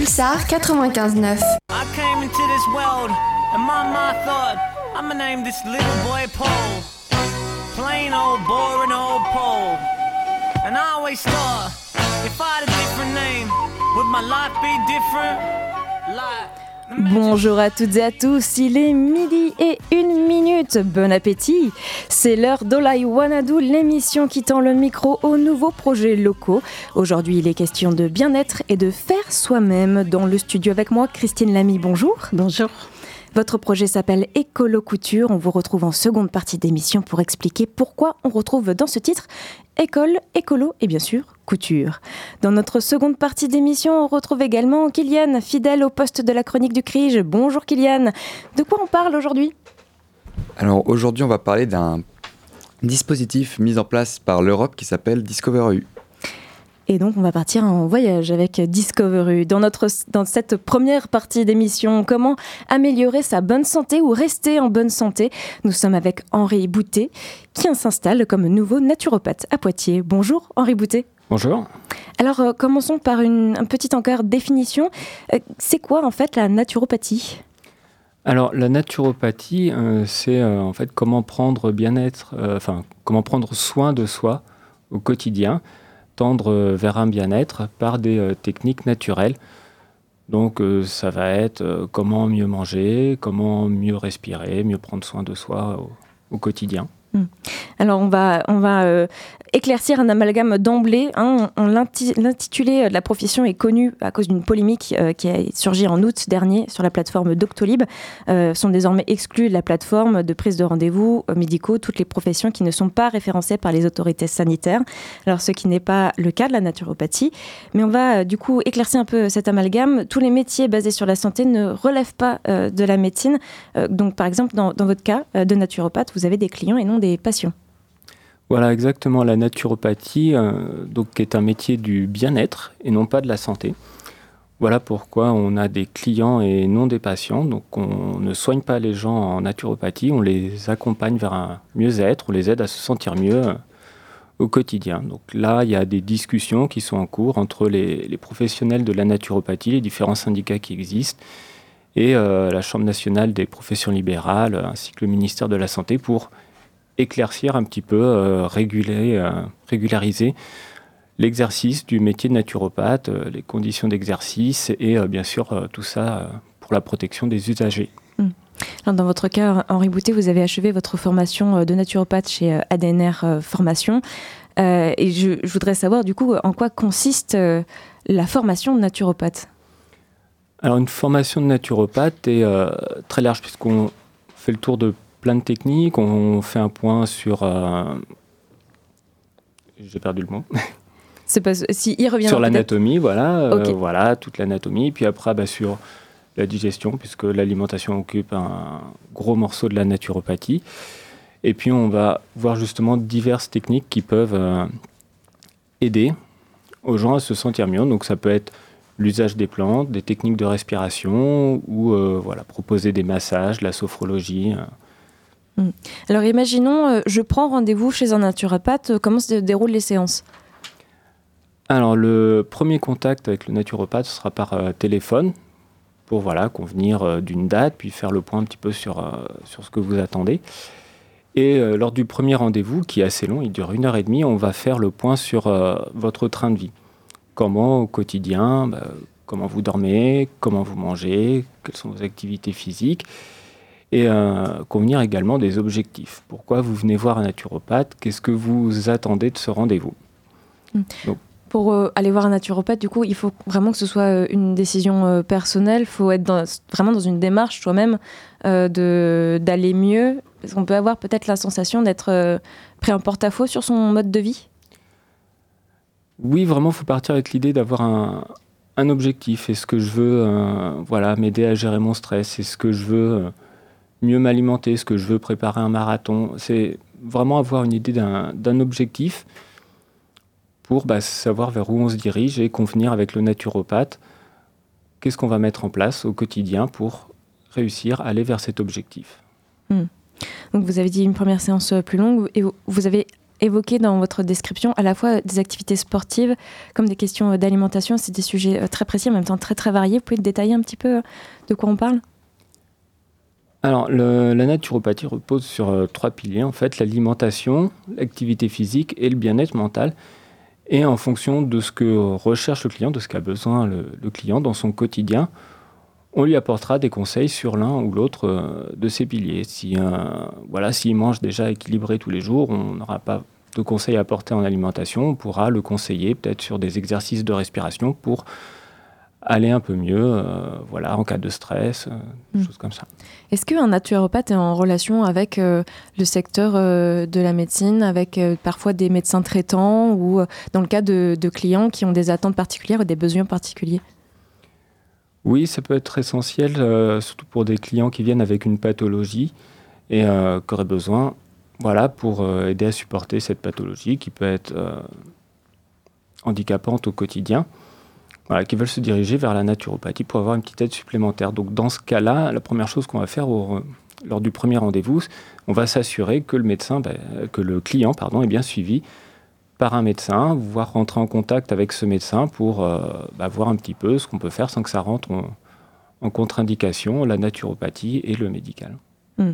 Pulsar 95.9. I came into this world and my mind thought I'ma name this little boy Paul. Plain old boring old Paul. And I always thought if I had a different name, would my life be different? Like Bonjour à toutes et à tous, il est midi et une minute. Bon appétit C'est l'heure d'Olai Wanadu, l'émission qui tend le micro aux nouveaux projets locaux. Aujourd'hui, il est question de bien-être et de faire soi-même. Dans le studio avec moi, Christine Lamy, bonjour. Bonjour. Votre projet s'appelle Écolo Couture. On vous retrouve en seconde partie d'émission pour expliquer pourquoi on retrouve dans ce titre école, écolo et bien sûr couture. Dans notre seconde partie d'émission, on retrouve également Kylian, fidèle au poste de la chronique du CRIGE. Bonjour Kylian. De quoi on parle aujourd'hui? Alors aujourd'hui, on va parler d'un dispositif mis en place par l'Europe qui s'appelle Discover EU. Et donc, on va partir en voyage avec Discovery. Dans, notre, dans cette première partie d'émission, comment améliorer sa bonne santé ou rester en bonne santé? Nous sommes avec Henri Boutet, qui s'installe comme nouveau naturopathe à Poitiers. Bonjour, Henri Boutet. Bonjour. Alors, euh, commençons par une, petite encore définition. Euh, c'est quoi, en fait, la naturopathie? Alors la naturopathie, euh, c'est en fait comment prendre bien-être, enfin comment prendre soin de soi au quotidien tendre vers un bien-être par des euh, techniques naturelles. Donc euh, ça va être euh, comment mieux manger, comment mieux respirer, mieux prendre soin de soi au, quotidien. Hmm. Alors on va, on va éclaircir un amalgame d'emblée. Hein. L'intitulé de la profession est connu à cause d'une polémique euh, qui a surgi en août dernier sur la plateforme Doctolib. Euh, sont désormais exclus de la plateforme de prise de rendez-vous euh, médicaux toutes les professions qui ne sont pas référencées par les autorités sanitaires. Alors ce qui n'est pas le cas de la naturopathie. Mais on va du coup éclaircir un peu cet amalgame. Tous les métiers basés sur la santé ne relèvent pas de la médecine. donc par exemple dans votre cas de naturopathe, vous avez des clients et non des patients. Voilà exactement la naturopathie, euh, donc est un métier du bien-être et non pas de la santé. Voilà pourquoi on a des clients et non des patients. Donc on ne soigne pas les gens en naturopathie, on les accompagne vers un mieux-être, on les aide à se sentir mieux euh, au quotidien. Donc là, il y a des discussions qui sont en cours entre les, professionnels de la naturopathie, les différents syndicats qui existent, et euh, la Chambre nationale des professions libérales, ainsi que le ministère de la Santé pour éclaircir un petit peu, euh, réguler, euh, régulariser l'exercice du métier de naturopathe, euh, les conditions d'exercice et bien sûr tout ça pour la protection des usagers. Hmm. dans votre cas, Henri Boutet, vous avez achevé votre formation de naturopathe chez ADNR Formation. et je, voudrais savoir du coup en quoi consiste la formation de naturopathe? Alors une formation de naturopathe est très large puisqu'on fait le tour de plein de techniques. On fait un point sur. Euh, j'ai perdu le mot. C'est pas si il revient sur l'anatomie, voilà, euh, voilà toute l'anatomie. Puis après, bah, sur la digestion, puisque l'alimentation occupe un gros morceau de la naturopathie. Et puis on va voir justement diverses techniques qui peuvent euh, aider aux gens à se sentir mieux. Donc ça peut être l'usage des plantes, des techniques de respiration ou voilà proposer des massages, la sophrologie. Alors imaginons, euh, je prends rendez-vous chez un naturopathe, euh, comment se déroulent les séances? Alors le premier contact avec le naturopathe sera par euh, téléphone pour voilà, convenir d'une date, puis faire le point un petit peu sur, sur ce que vous attendez. Et lors du premier rendez-vous, qui est assez long, il dure une heure et demie, on va faire le point sur votre train de vie. Comment au quotidien, bah, comment vous dormez, comment vous mangez, quelles sont vos activités physiques et euh, convenir également des objectifs. Pourquoi vous venez voir un naturopathe? Qu'est-ce que vous attendez de ce rendez-vous? Hmm. Pour euh, aller voir un naturopathe, du coup, il faut vraiment que ce soit euh, une décision personnelle. Il faut être vraiment dans une démarche soi-même d'aller mieux. Parce qu'on peut avoir peut-être la sensation d'être pris en porte-à-faux sur son mode de vie? Oui, vraiment, il faut partir avec l'idée d'avoir un, un, objectif. Est-ce que je veux voilà, m'aider à gérer mon stress? Est-ce que je veux mieux m'alimenter, ce que je veux préparer un marathon. C'est vraiment avoir une idée d'un objectif pour bah, savoir vers où on se dirige et convenir avec le naturopathe. Qu'est-ce qu'on va mettre en place au quotidien pour réussir à aller vers cet objectif? Hmm. Donc vous avez dit une première séance plus longue et vous avez évoqué dans votre description à la fois des activités sportives comme des questions d'alimentation. C'est des sujets très précis, en même temps très très variés. Vous pouvez détailler un petit peu de quoi on parle? Alors, la naturopathie repose sur trois piliers, en fait, l'alimentation, l'activité physique et le bien-être mental. Et en fonction de ce que recherche le client, de ce qu'a besoin le, client dans son quotidien, on lui apportera des conseils sur l'un ou l'autre euh, de ces piliers. Si, euh, voilà, s'il mange déjà équilibré tous les jours, on n'aura pas de conseils à apporter en alimentation, on pourra le conseiller peut-être sur des exercices de respiration pour aller un peu mieux, euh, voilà, en cas de stress, des mm. choses comme ça. Est-ce qu'un naturopathe est en relation avec le secteur de la médecine, avec parfois des médecins traitants ou dans le cas de, de, clients qui ont des attentes particulières ou des besoins particuliers? Oui, ça peut être essentiel, euh, surtout pour des clients qui viennent avec une pathologie et euh, qui auraient besoin, voilà, pour euh, aider à supporter cette pathologie qui peut être handicapante au quotidien, qui veulent se diriger vers la naturopathie pour avoir une petite aide supplémentaire. Donc dans ce cas-là, la première chose qu'on va faire lors du premier rendez-vous, on va s'assurer que le médecin, ben, que le client, pardon, est bien suivi par un médecin, voire rentrer en contact avec ce médecin pour euh, bah, voir un petit peu ce qu'on peut faire sans que ça rentre en, contre-indication, la naturopathie et le médical. Hmm.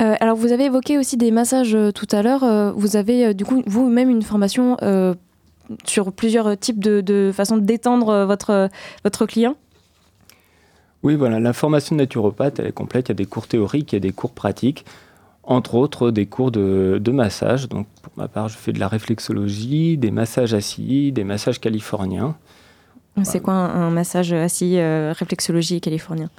Euh, alors vous avez évoqué aussi des massages euh, tout à l'heure. vous avez du coup vous-même une formation sur plusieurs types de, de façons de détendre votre, votre client Oui, voilà, la formation de naturopathe, elle est complète. Il y a des cours théoriques, il y a des cours pratiques entre autres des cours de, massage. Donc, pour ma part, je fais de la réflexologie, des massages assis, des massages californiens. C'est quoi un, massage assis, euh, réflexologie californien?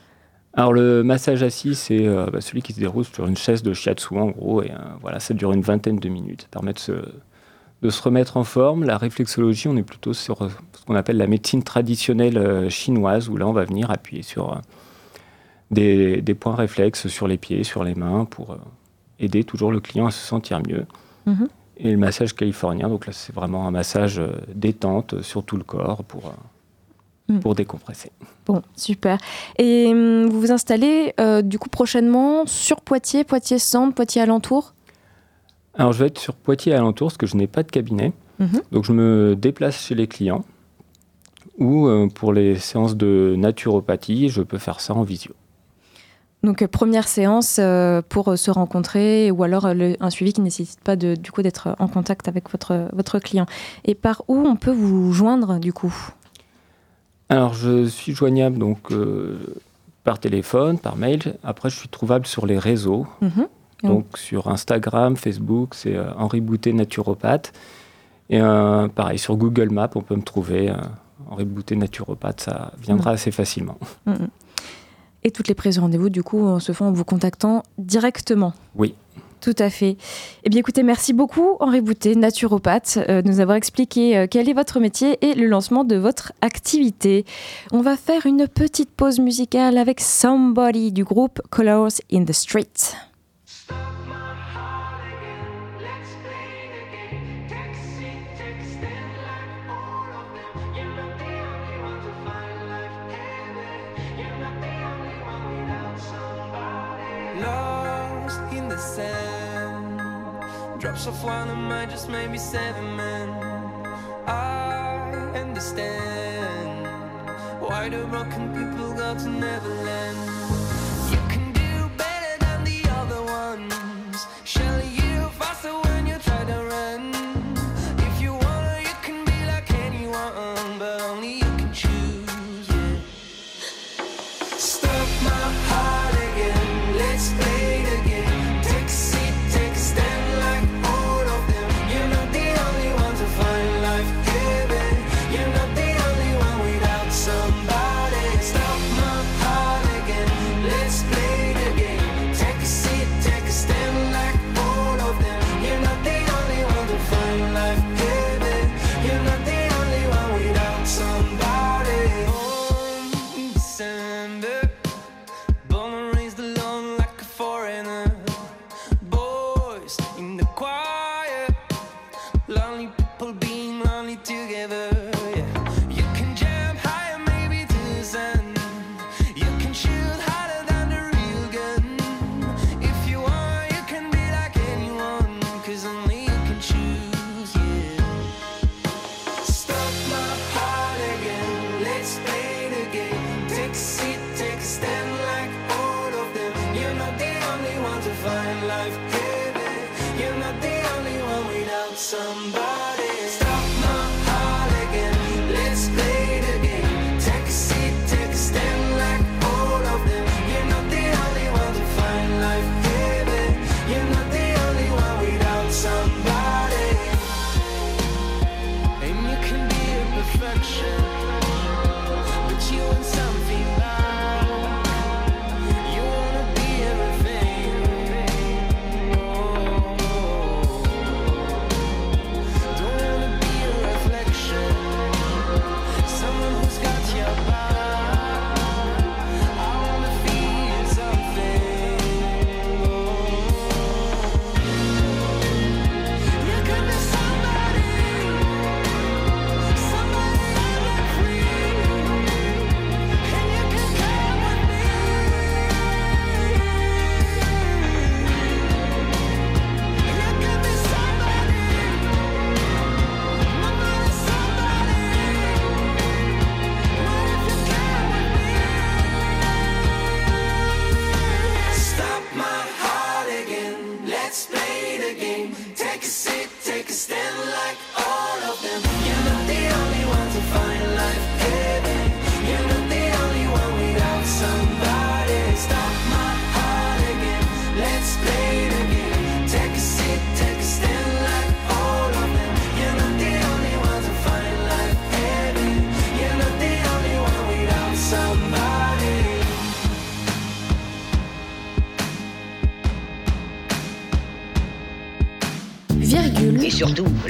Alors, le massage assis, c'est euh, bah, celui qui se déroule sur une chaise de shiatsu, en gros, et euh, voilà, ça dure une vingtaine de minutes. Ça permet de se, de se remettre en forme. La réflexologie, on est plutôt sur ce qu'on appelle la médecine traditionnelle chinoise, où là, on va venir appuyer sur des, des, points réflexes sur les pieds, sur les mains, pour aider toujours le client à se sentir mieux. Mhm. Et le massage californien, donc là c'est vraiment un massage euh, détente sur tout le corps pour, euh, mm. pour décompresser. Bon, super. Et hum, vous vous installez euh, du coup prochainement sur Poitiers, Poitiers-Centre, Poitiers-Alentour? Alors je vais être sur Poitiers-Alentour parce que je n'ai pas de cabinet. Mhm. Donc je me déplace chez les clients ou pour les séances de naturopathie, je peux faire ça en visio. Donc euh, première séance euh, pour euh, se rencontrer ou alors un suivi qui ne nécessite pas de, du coup d'être en contact avec votre, votre client. Et par où on peut vous joindre du coup? Alors je suis joignable donc par téléphone, par mail. Après je suis trouvable sur les réseaux. Donc sur Instagram, Facebook, c'est Henri Boutet naturopathe. Et pareil sur Google Maps, on peut me trouver. Henri Boutet naturopathe, ça viendra assez facilement. Mhm. Et toutes les prises de rendez-vous, du coup, se font en vous contactant directement. Oui. Tout à fait. Eh bien, écoutez, merci beaucoup, Henri Boutet, naturopathe, euh, de nous avoir expliqué euh, quel est votre métier et le lancement de votre activité. On va faire une petite pause musicale avec Somebody du groupe Colors in the Street. In the sand drops of mine, just maybe seven men. I understand why do broken people go to Neverland.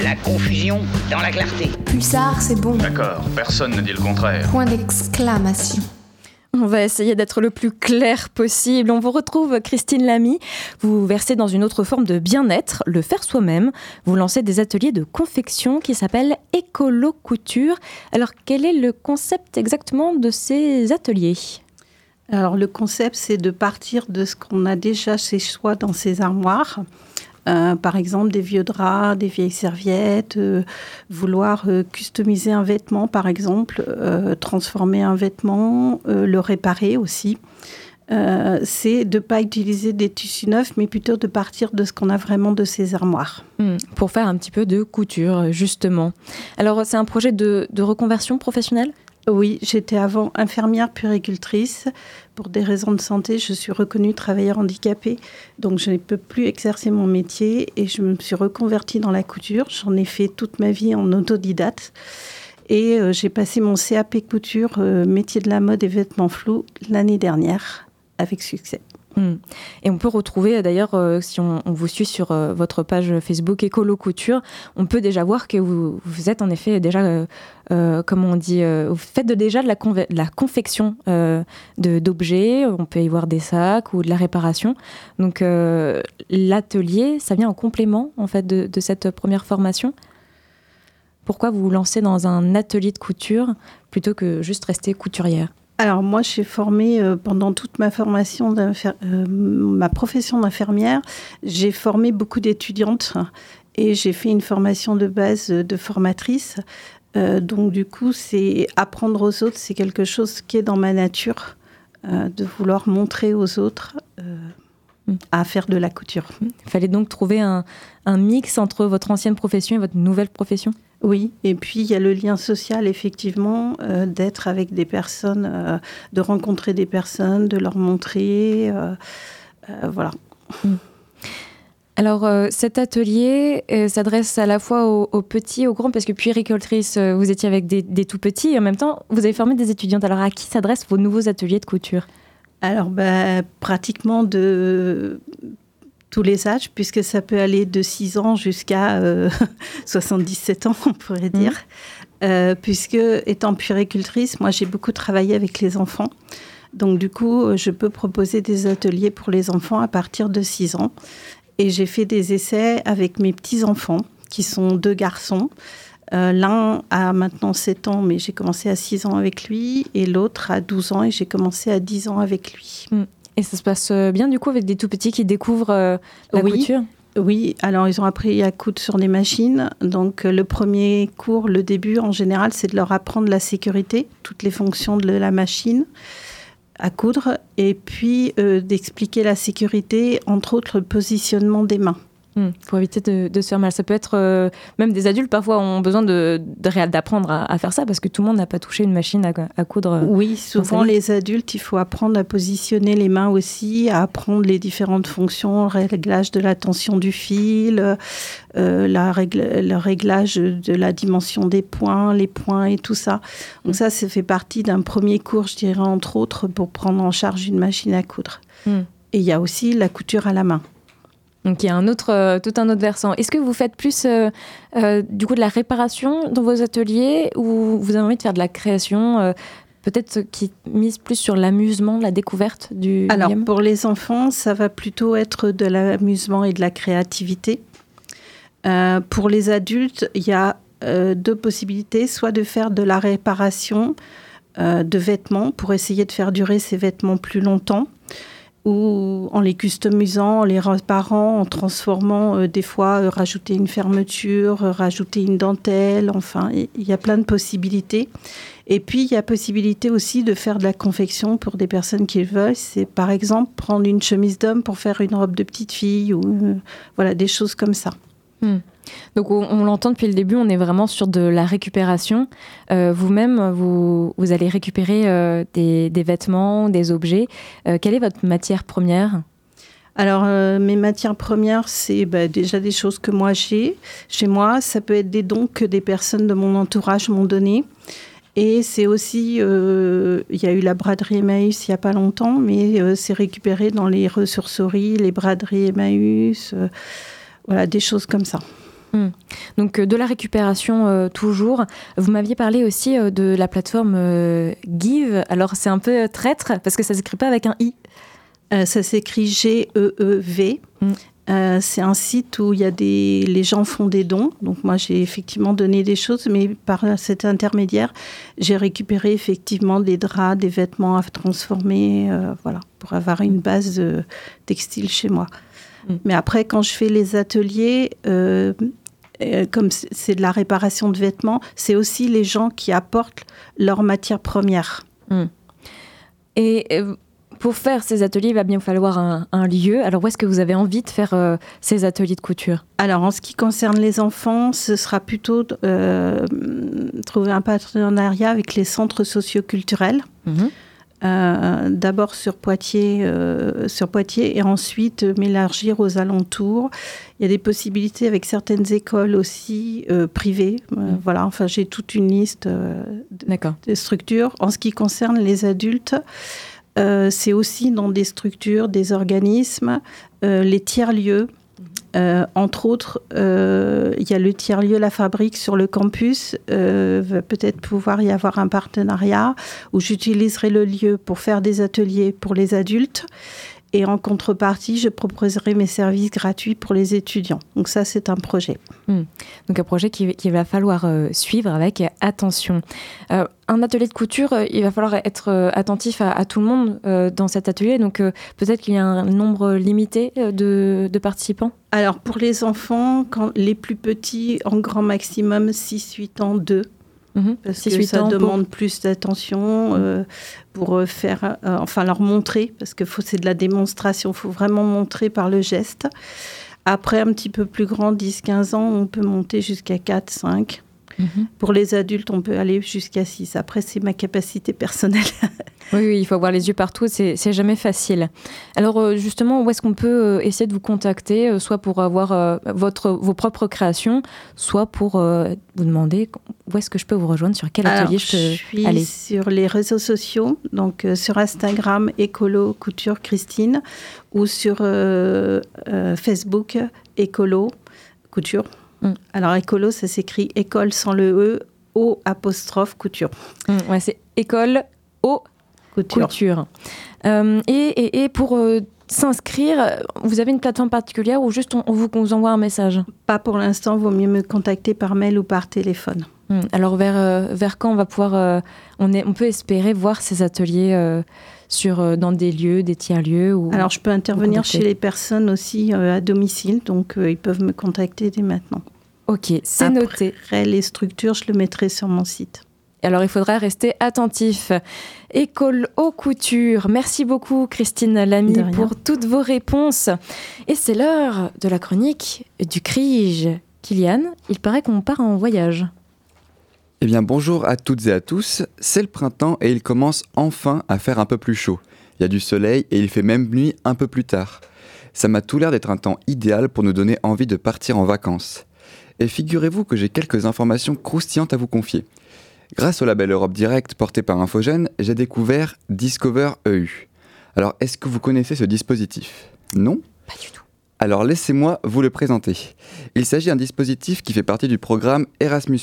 La confusion dans la clarté. Pulsar, c'est bon. D'accord, personne ne dit le contraire. Point d'exclamation. On va essayer d'être le plus clair possible. On vous retrouve, Christine Lamy. Vous versez dans une autre forme de bien-être, le faire soi-même. Vous lancez des ateliers de confection qui s'appellent Écolo Couture. Alors, quel est le concept exactement de ces ateliers? Alors, le concept, c'est de partir de ce qu'on a déjà chez soi dans ses armoires. Euh, par exemple, des vieux draps, des vieilles serviettes, euh, vouloir euh, customiser un vêtement, par exemple, transformer un vêtement, le réparer aussi. C'est de ne pas utiliser des tissus neufs, mais plutôt de partir de ce qu'on a vraiment de ses armoires. Hmm, Pour faire un petit peu de couture, justement. Alors, c'est un projet de reconversion professionnelle? Oui, j'étais avant infirmière puéricultrice. Pour des raisons de santé, je suis reconnue travailleur handicapé, donc je ne peux plus exercer mon métier et je me suis reconvertie dans la couture. J'en ai fait toute ma vie en autodidacte. Et euh, j'ai passé mon CAP couture, euh, métier de la mode et vêtements flous, l'année dernière, avec succès. Hmm. Et on peut retrouver d'ailleurs, euh, si on, vous suit sur euh, votre page Facebook Écolo Couture, on peut déjà voir que vous, êtes en effet déjà, euh, comment on dit, vous faites de- déjà de la, de confection d'objets, on peut y voir des sacs ou de la réparation. Donc l'atelier, ça vient en complément en fait de, de cette première formation? Pourquoi vous vous lancez dans un atelier de couture plutôt que juste rester couturière? Alors moi, j'ai formé euh, pendant toute ma formation, euh, ma profession d'infirmière, j'ai formé beaucoup d'étudiantes et j'ai fait une formation de base euh, de formatrice. Euh, donc du coup, c'est apprendre aux autres, c'est quelque chose qui est dans ma nature, de vouloir montrer aux autres Mm. à faire de la couture. Il fallait donc trouver un, un mix entre votre ancienne profession et votre nouvelle profession? Oui, et puis il y a le lien social, effectivement, euh, d'être avec des personnes, euh, de rencontrer des personnes, de leur montrer. euh, voilà. Alors, euh, cet atelier s'adresse à la fois aux, aux petits, aux grands, parce que puéricultrice, vous étiez avec des, des tout petits, et en même temps, vous avez formé des étudiantes. Alors, à qui s'adressent vos nouveaux ateliers de couture? Alors, bah, pratiquement de tous les âges, puisque ça peut aller de 6 ans jusqu'à euh, 77 ans, on pourrait dire. Euh, puisque, étant puéricultrice, moi, j'ai beaucoup travaillé avec les enfants. Donc, du coup, euh, je peux proposer des ateliers pour les enfants à partir de 6 ans. Et j'ai fait des essais avec mes petits-enfants, qui sont deux garçons. Euh, L'un a maintenant 7 ans, mais j'ai commencé à 6 ans avec lui. Et l'autre a 12 ans, et j'ai commencé à 10 ans avec lui. Et ça se passe euh, bien, du coup, avec des tout petits qui découvrent euh, la Oui. couture? Oui, alors ils ont appris à coudre sur des machines. Donc euh, le premier cours, le début en général, c'est de leur apprendre la sécurité, toutes les fonctions de la machine à coudre, et puis euh, d'expliquer la sécurité, entre autres le positionnement des mains. Hmm, pour éviter de, de se faire mal. Ça peut être euh, même des adultes parfois ont besoin de d'apprendre à, à faire ça parce que tout le monde n'a pas touché une machine à, à coudre. Oui, souvent les adultes, il faut apprendre à positionner les mains aussi, à apprendre les différentes fonctions, réglage de la tension du fil, euh, la règle- le réglage de la dimension des points, les points et tout ça. Donc ça, ça fait partie d'un premier cours, je dirais, entre autres, pour prendre en charge une machine à coudre. Hmm. Et il y a aussi la couture à la main. Donc il y a un autre, euh, tout un autre versant. Est-ce que vous faites plus euh, euh, du coup de la réparation dans vos ateliers ou vous avez envie de faire de la création Peut-être qui mise plus sur l'amusement, la découverte du Alors, game pour les enfants, ça va plutôt être de l'amusement et de la créativité. Euh, pour les adultes, il y a euh, deux possibilités, soit de faire de la réparation euh, de vêtements pour essayer de faire durer ces vêtements plus longtemps, ou en les customisant, en les réparant, en transformant euh, des fois, euh, rajouter une fermeture, euh, rajouter une dentelle, enfin, il y a plein de possibilités. Et puis, il y a possibilité aussi de faire de la confection pour des personnes qui le veulent. C'est par exemple prendre une chemise d'homme pour faire une robe de petite fille ou voilà, des choses comme ça. Donc on, l'entend depuis le début, on est vraiment sur de la récupération. Euh, Vous-même, vous, allez récupérer euh, des, vêtements, des objets. Euh, quelle est votre matière première? Alors, mes matières premières, c'est bah, déjà des choses que moi j'ai chez moi. Ça peut être des dons que des personnes de mon entourage m'ont donnés. Et c'est aussi, il y a eu la braderie Emmaüs il n'y a pas longtemps, mais c'est récupéré dans les ressourceries, les braderies Emmaüs, voilà, des choses comme ça. Hmm. Donc de la récupération toujours. Vous m'aviez parlé aussi de la plateforme Give. Alors c'est un peu traître parce que ça s'écrit pas avec un i. ça s'écrit G-E-E-V. Hmm. Euh, c'est un site où il y a des, les gens font des dons. Donc moi, j'ai effectivement donné des choses, mais par cet intermédiaire, j'ai récupéré effectivement des draps, des vêtements à transformer, euh, voilà, pour avoir une base euh, textile chez moi. Mm. Mais après, quand je fais les ateliers, comme c'est de la réparation de vêtements, c'est aussi les gens qui apportent leurs matières premières. Mm. Et pour faire ces ateliers, il va bien falloir un, lieu. Alors, où est-ce que vous avez envie de faire euh, ces ateliers de couture? Alors, en ce qui concerne les enfants, ce sera plutôt euh, trouver un partenariat avec les centres socioculturels. Mhm. Euh, d'abord sur Poitiers, sur Poitiers et ensuite m'élargir aux alentours. Il y a des possibilités avec certaines écoles aussi privées. Mhm. Voilà, enfin j'ai toute une liste de structures. En ce qui concerne les adultes, euh, c'est aussi dans des structures, des organismes, euh, les tiers-lieux. Euh, entre autres, il y a le tiers-lieu La Fabrique sur le campus. va peut-être pouvoir y avoir un partenariat où j'utiliserai le lieu pour faire des ateliers pour les adultes et en contrepartie, je proposerai mes services gratuits pour les étudiants. Donc ça, c'est un projet. Hmm. Donc un projet qu'il qui va falloir euh, suivre avec attention. Euh, un atelier de couture, euh, il va falloir être attentif à, tout le monde dans cet atelier. Donc peut-être qu'il y a un nombre limité de, de, participants? Alors pour les enfants, quand les plus petits, en grand maximum 6-8 ans, 2. Mhm. Parce que ça demande plus d'attention euh, pour euh, faire, euh, enfin leur montrer, parce que c'est de la démonstration, il faut vraiment montrer par le geste. Après, un petit peu plus grand, 10-15 ans, on peut monter jusqu'à 4, 5. Mhm. Pour les adultes, on peut aller jusqu'à 6. Après, c'est ma capacité personnelle. oui, il faut avoir les yeux partout, c'est jamais facile. Alors euh, justement, où est-ce qu'on peut euh, essayer de vous contacter, euh, soit pour avoir votre, vos propres créations, soit pour vous demander où est-ce que je peux vous rejoindre, sur quel atelier je peux je suis aller? sur les réseaux sociaux, donc sur Instagram, Écolo Couture Christine, ou sur Facebook, Écolo Couture. Mm. Alors écolo, ça s'écrit école sans le E, O apostrophe couture. Mm, ouais, c'est école O couture. Euh, et, et, pour euh, s'inscrire, vous avez une plateforme particulière ou juste on, vous, envoie un message? Pas pour l'instant, vaut mieux me contacter par mail ou par téléphone. Mm. Alors vers, euh, vers quand on va pouvoir, on, est, on peut espérer voir ces ateliers sur, dans des lieux, des tiers-lieux Alors je peux intervenir chez les personnes aussi à domicile, donc ils peuvent me contacter dès maintenant. Ok, c'est noté. les structures, je le mettrai sur mon site. Alors il faudra rester attentif. École aux coutures. Merci beaucoup Christine Lamy pour toutes vos réponses. Et c'est l'heure de la chronique du CRIGE. Kylian, il paraît qu'on part en voyage. Eh bien bonjour à toutes et à tous. C'est le printemps et il commence enfin à faire un peu plus chaud. Il y a du soleil et il fait même nuit un peu plus tard. Ça m'a tout l'air d'être un temps idéal pour nous donner envie de partir en vacances. Et figurez-vous que j'ai quelques informations croustillantes à vous confier. Grâce au label Europe Direct porté par Infogène, j'ai découvert Discover EU. Alors, est-ce que vous connaissez ce dispositif? Non? Pas du tout. Alors, laissez-moi vous le présenter. Il s'agit d'un dispositif qui fait partie du programme Erasmus,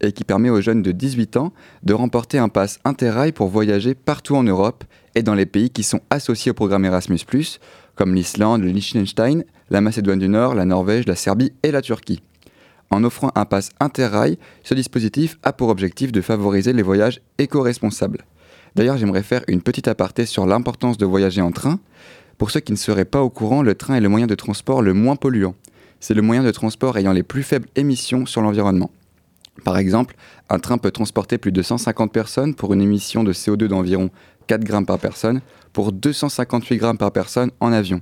et qui permet aux jeunes de 18 ans de remporter un pass interrail pour voyager partout en Europe et dans les pays qui sont associés au programme Erasmus, comme l'Islande, le Liechtenstein, la Macédoine du Nord, la Norvège, la Serbie et la Turquie. En offrant un pass interrail, ce dispositif a pour objectif de favoriser les voyages éco-responsables. D'ailleurs, j'aimerais faire une petite aparté sur l'importance de voyager en train. Pour ceux qui ne seraient pas au courant, le train est le moyen de transport le moins polluant. C'est le moyen de transport ayant les plus faibles émissions sur l'environnement. Par exemple, un train peut transporter plus de 150 personnes pour une émission de CO2 d'environ 4 grammes par personne, pour 258 grammes par personne en avion.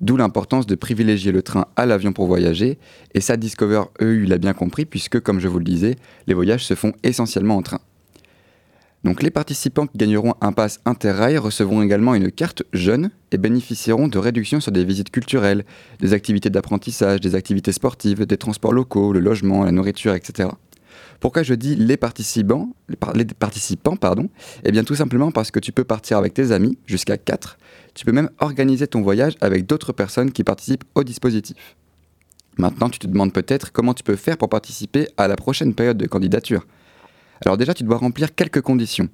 D'où l'importance de privilégier le train à l'avion pour voyager, et ça Discover EU l'a bien compris puisque, comme je vous le disais, les voyages se font essentiellement en train. Donc les participants qui gagneront un pass Interrail recevront également une carte jeune et bénéficieront de réductions sur des visites culturelles, des activités d'apprentissage, des activités sportives, des transports locaux, le logement, la nourriture, etc. Pourquoi je dis les participants, les, participants pardon? Eh bien tout simplement parce que tu peux partir avec tes amis, jusqu'à 4. Tu peux même organiser ton voyage avec d'autres personnes qui participent au dispositif. Maintenant, tu te demandes peut-être comment tu peux faire pour participer à la prochaine période de candidature. Alors déjà, tu dois remplir quelques conditions.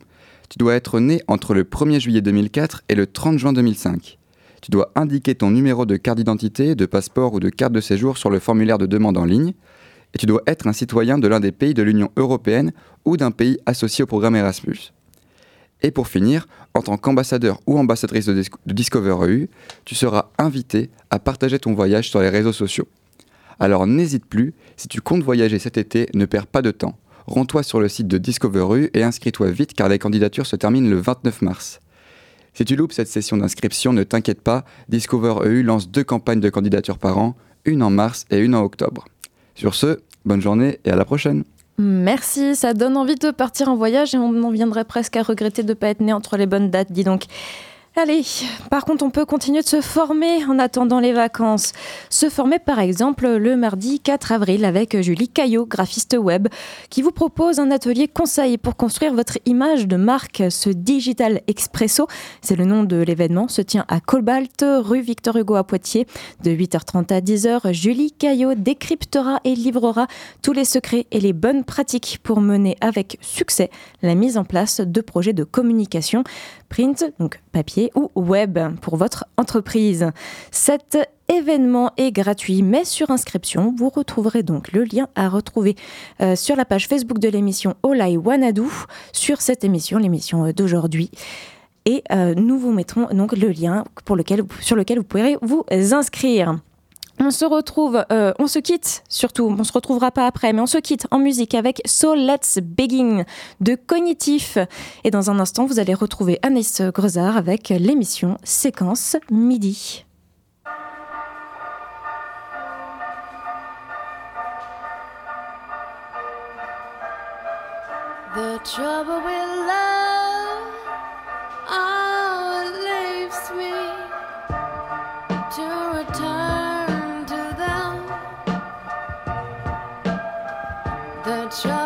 Tu dois être né entre le 1er juillet 2004 et le 30 juin 2005. Tu dois indiquer ton numéro de carte d'identité, de passeport ou de carte de séjour sur le formulaire de demande en ligne. Et tu dois être un citoyen de l'un des pays de l'Union européenne ou d'un pays associé au programme Erasmus. Et pour finir, en tant qu'ambassadeur ou ambassadrice de, Discover EU, tu seras invité à partager ton voyage sur les réseaux sociaux. Alors n'hésite plus, si tu comptes voyager cet été, ne perds pas de temps. Rends-toi sur le site de Discover EU et inscris-toi vite car les candidatures se terminent le 29 mars. Si tu loupes cette session d'inscription, ne t'inquiète pas, Discover EU lance deux campagnes de candidature par an, une en mars et une en octobre. Sur ce, bonne journée et à la prochaine Merci, ça donne envie de partir en voyage et on en viendrait presque à regretter de ne pas être né entre les bonnes dates, dis donc. Allez, par contre, on peut continuer de se former en attendant les vacances. Se former, par exemple, le mardi 4 avril avec Julie Caillot, graphiste web, qui vous propose un atelier conseil pour construire votre image de marque. Ce Digital Expresso, c'est le nom de l'événement, se tient à Cobalt, rue Victor Hugo à Poitiers. De 8h30 à 10h, Julie Caillot décryptera et livrera tous les secrets et les bonnes pratiques pour mener avec succès la mise en place de projets de communication print, donc papier ou web pour votre entreprise. Cet événement est gratuit, mais sur inscription, vous retrouverez donc le lien à retrouver euh, sur la page Facebook de l'émission Olai Wanadu sur cette émission, l'émission d'aujourd'hui. Et euh, nous vous mettrons donc le lien pour sur lequel vous pourrez vous inscrire. On se retrouve, euh, on se quitte surtout, on se retrouvera pas après, mais on se quitte en musique avec So Let's Begin de Cognitif. Et dans un instant, vous allez retrouver Anaïs Grezard avec l'émission Séquence Midi. The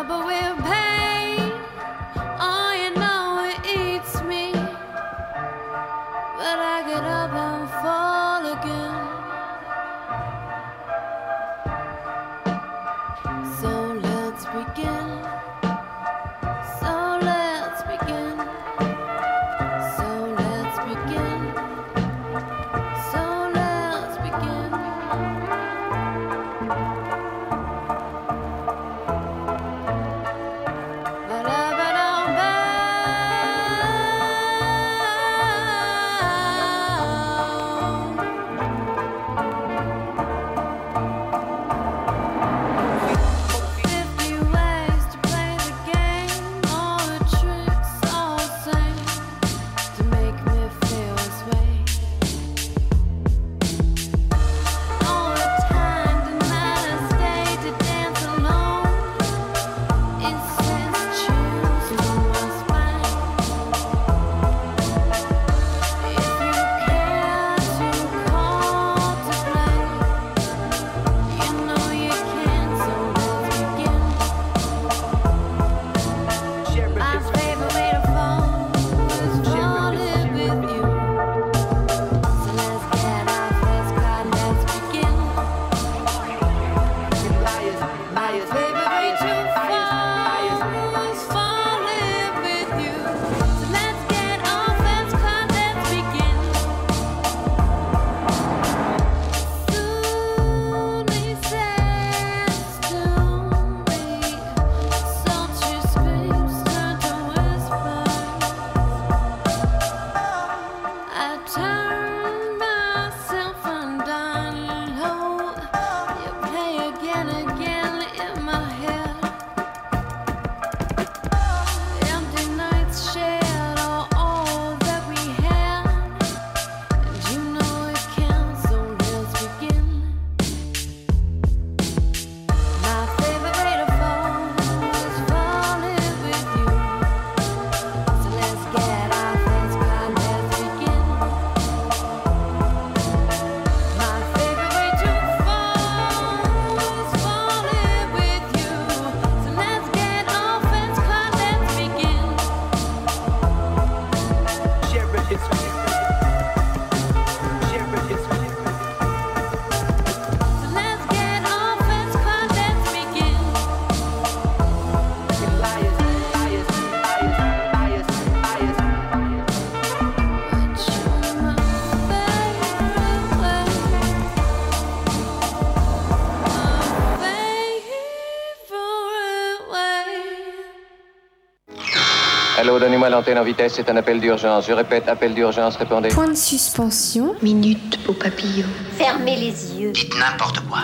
l'antenne en vitesse, c'est un appel d'urgence. Je répète, appel d'urgence, répondez. Point de suspension. Minute au papillon. Fermez les yeux. Dites n'importe quoi.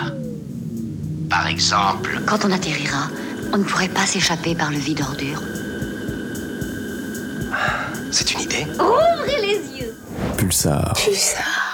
Par exemple. Quand on atterrira, on ne pourrait pas s'échapper par le vide ordure. C'est une idée. Ouvrez les yeux. Pulsar. Pulsar.